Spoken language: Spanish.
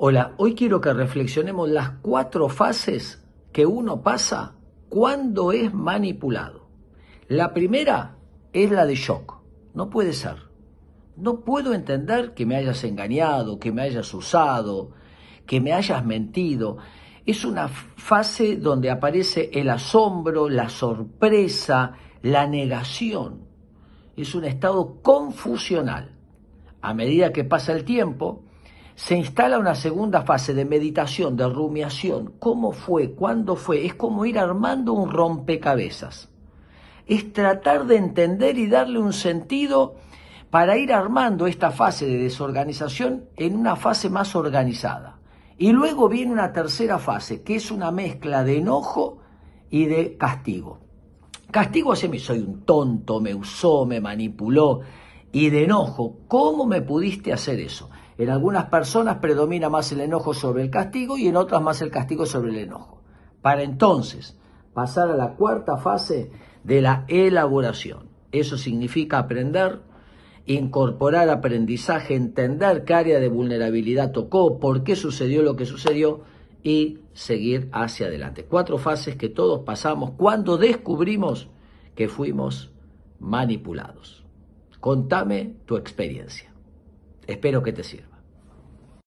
Hola, hoy quiero que reflexionemos las cuatro fases que uno pasa cuando es manipulado. La primera es la de shock. No puede ser. No puedo entender que me hayas engañado, que me hayas usado, que me hayas mentido. Es una fase donde aparece el asombro, la sorpresa, la negación. Es un estado confusional. A medida que pasa el tiempo, se instala una segunda fase de meditación, de rumiación. ¿Cómo fue? ¿Cuándo fue? Es como ir armando un rompecabezas. Es tratar de entender y darle un sentido para ir armando esta fase de desorganización en una fase más organizada. Y luego viene una tercera fase, que es una mezcla de enojo y de castigo. Castigo hacia mí, soy un tonto, me usó, me manipuló. Y de enojo, ¿cómo me pudiste hacer eso? En algunas personas predomina más el enojo sobre el castigo y en otras más el castigo sobre el enojo. Para entonces pasar a la cuarta fase de la elaboración. Eso significa aprender, incorporar aprendizaje, entender qué área de vulnerabilidad tocó, por qué sucedió lo que sucedió y seguir hacia adelante. Cuatro fases que todos pasamos cuando descubrimos que fuimos manipulados. Contame tu experiencia. Espero que te sirva.